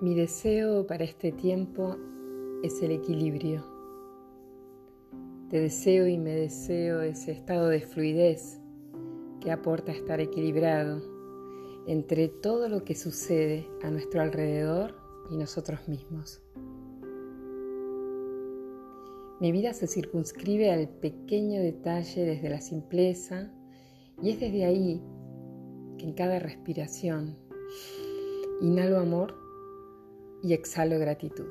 Mi deseo para este tiempo es el equilibrio. Te deseo y me deseo ese estado de fluidez que aporta estar equilibrado entre todo lo que sucede a nuestro alrededor y nosotros mismos. Mi vida se circunscribe al pequeño detalle desde la simpleza y es desde ahí que en cada respiración inhalo amor y exhalo gratitud.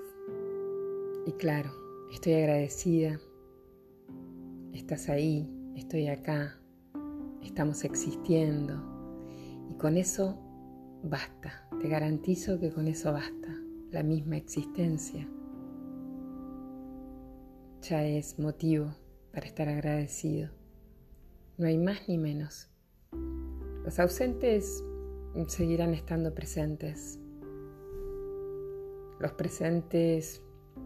Y claro, estoy agradecida. Estás ahí, estoy acá, estamos existiendo. Y con eso basta, te garantizo que con eso basta, la misma existencia. Ya es motivo para estar agradecido. No hay más ni menos. Los ausentes seguirán estando presentes, los presentes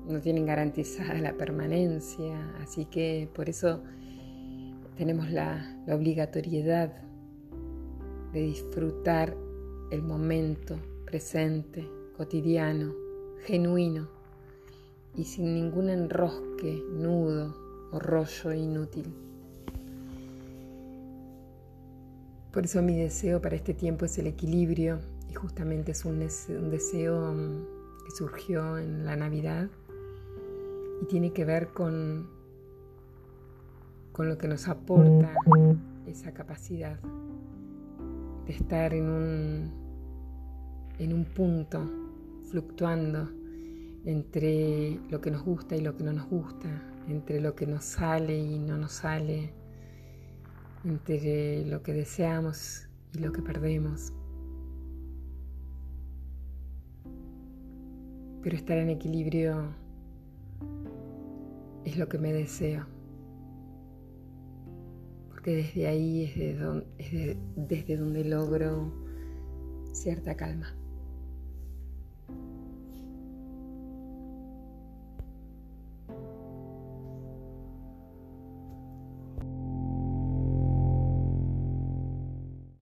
no tienen garantizada la permanencia, así que por eso tenemos la, obligatoriedad de disfrutar el momento presente, cotidiano, genuino y sin ningún enrosque, nudo o rollo inútil. Por eso mi deseo para este tiempo es el equilibrio y justamente es un, deseo mm, que surgió en la Navidad y tiene que ver con, con lo que nos aporta esa capacidad de estar en un, en un punto fluctuando entre lo que nos gusta y lo que no nos gusta, entre lo que nos sale y no nos sale, entre lo que deseamos y lo que perdemos. Pero estar en equilibrio es lo que me deseo, porque desde ahí es, desde donde logro cierta calma.